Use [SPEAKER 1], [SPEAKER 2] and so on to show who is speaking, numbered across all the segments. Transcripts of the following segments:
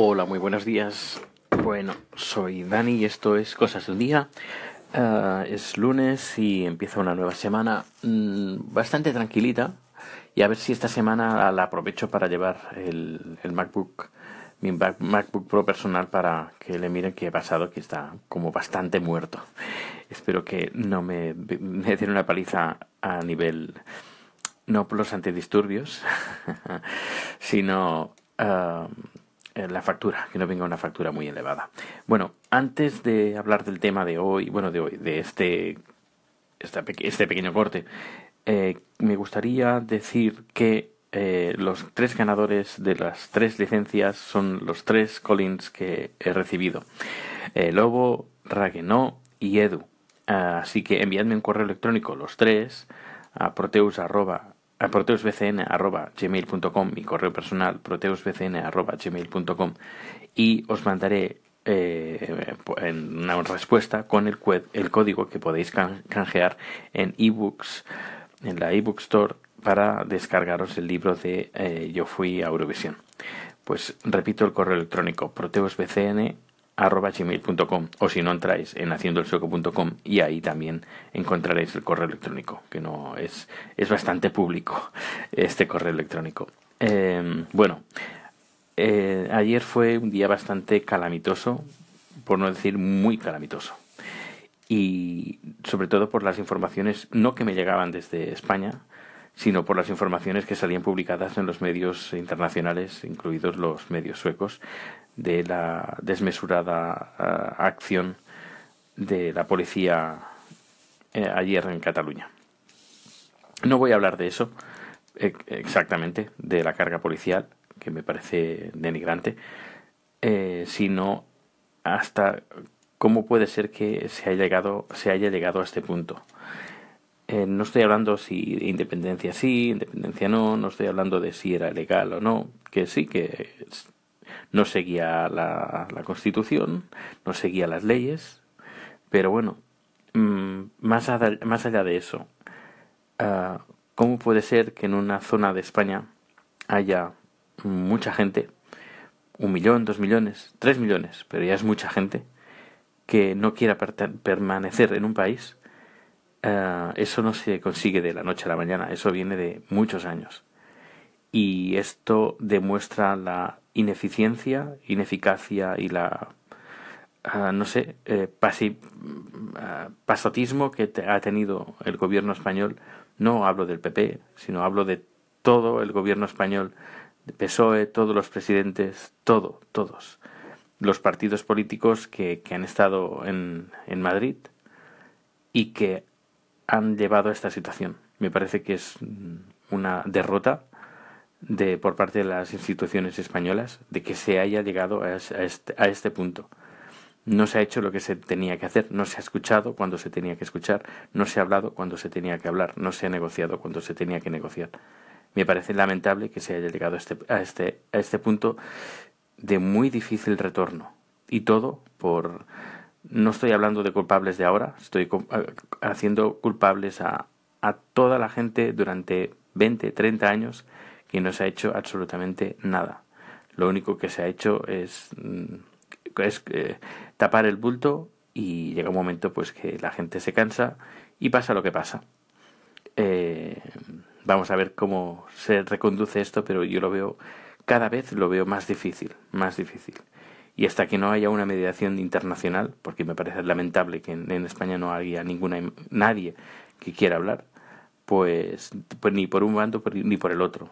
[SPEAKER 1] Hola, muy buenos días. Bueno, soy Dani y esto es Cosas del Día. Ah, es lunes y empieza una nueva semana mm, bastante tranquilita. Y a ver si esta semana la aprovecho para llevar el, MacBook, mi MacBook Pro personal para que le miren qué he pasado, que está como bastante muerto. Espero que no me, me den una paliza a nivel, no por los antidisturbios, sino... Ah, la factura, que no venga una factura muy elevada. Bueno, antes de hablar del tema de hoy, bueno, de hoy, de este, este, pequeño corte, eh, me gustaría decir que eh, los tres ganadores de las tres licencias son los tres Collins que he recibido. Eh, Lobo, Raguenó y Edu. así que enviadme un correo electrónico los tres a proteus a proteusbcn.gmail.com, mi correo personal, proteusbcn.gmail.com, y os mandaré eh, una respuesta con el, el código que podéis canjear en ebooks, en la ebook store, para descargaros el libro de eh, Yo fui a Eurovisión. Pues repito el correo electrónico, proteusbcn arroba gmail.com o si no entráis en haciendoelsueco.com y ahí también encontraréis el correo electrónico que no es es bastante público este correo electrónico. Em, bueno eh, ayer fue un día bastante calamitoso por no decir muy calamitoso y sobre todo por las informaciones no que me llegaban desde España sino por las informaciones que salían publicadas en los medios internacionales, incluidos los medios suecos, de la desmesurada eh, acción de la policía eh, ayer en Cataluña. No voy a hablar de eso e, exactamente, de la carga policial, que me parece denigrante, eh, sino hasta cómo puede ser que se haya llegado, se haya llegado a este punto. Eh, no estoy hablando si independencia sí, independencia no, no estoy hablando de si era legal o no, que sí, que no seguía la, Constitución, no seguía las leyes, pero bueno, mm, más, allá, más allá de eso, ah, ¿cómo puede ser que en una zona de España haya mucha gente, un millón, dos millones, tres millones, pero ya es mucha gente, que no quiera permanecer en un país eh, eso no se consigue de la noche a la mañana, eso viene de muchos años. Y esto demuestra la ineficiencia, ineficacia y la, eh, no sé, eh, pasotismo que ha tenido el gobierno español. No hablo del PP, sino hablo de todo el gobierno español, PSOE, todos los presidentes, todo, todos. Los partidos políticos que, que han estado en, en Madrid y que han llevado a esta situación. Me parece que es una derrota de por parte de las instituciones españolas de que se haya llegado a este, a este punto. No se ha hecho lo que se tenía que hacer, no se ha escuchado cuando se tenía que escuchar, no se ha hablado cuando se tenía que hablar, no se ha negociado cuando se tenía que negociar. Me parece lamentable que se haya llegado a este, a este, a este punto de muy difícil retorno. Y todo por no estoy hablando de culpables de ahora, estoy haciendo culpables a, a toda la gente durante 20, 30 años que no se ha hecho absolutamente nada. Lo único que se ha hecho es, mm, eh, tapar el bulto y llega un momento pues que la gente se cansa y pasa lo que pasa. Eh, vamos a ver cómo se reconduce esto, pero yo lo veo cada vez lo veo más difícil, más difícil y hasta que no haya una mediación internacional, porque me parece lamentable que en, España no haya ninguna nadie que quiera hablar, pues, pues ni por un bando ni por el otro.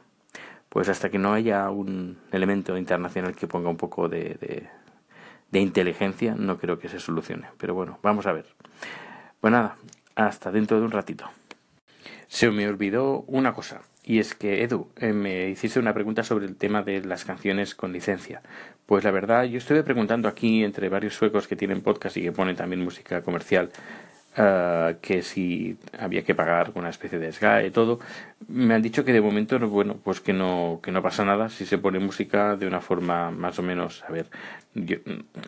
[SPEAKER 1] Pues hasta que no haya un elemento internacional que ponga un poco de, de, inteligencia, no creo que se solucione. Pero bueno, vamos a ver. Pues nada, hasta dentro de un ratito. Se me olvidó una cosa. Y es que, Edu, eh, me hiciste una pregunta sobre el tema de las canciones con licencia. Pues la verdad, yo estuve preguntando aquí entre varios suecos que tienen podcast y que ponen también música comercial, uh, que si había que pagar una especie de SGAE y todo. Me han dicho que de momento, bueno, pues que no, que no pasa nada si se pone música de una forma más o menos, a ver, yo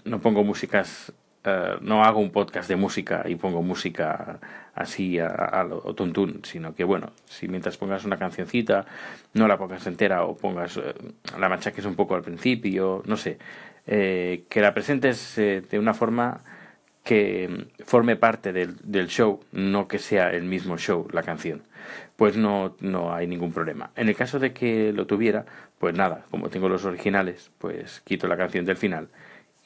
[SPEAKER 1] no pongo músicas eh, no hago un podcast de música y pongo música así a, lo tuntún, sino que bueno, si mientras pongas una cancioncita, no la pongas entera o pongas eh, la machaques un poco al principio, no sé, eh, que la presentes de una forma que forme parte del, del, show, no que sea el mismo show la canción, pues no, no hay ningún problema. En el caso de que lo tuviera, pues nada, como tengo los originales, pues quito la canción del final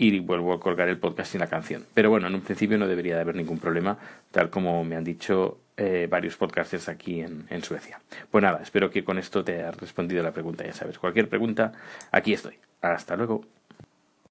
[SPEAKER 1] y vuelvo a colgar el podcast sin la canción. Pero bueno, en un principio no debería de haber ningún problema, tal como me han dicho eh, varios podcasters aquí en, en Suecia. Pues nada, espero que con esto te haya respondido la pregunta, ya sabes. Cualquier pregunta, aquí estoy. Hasta luego.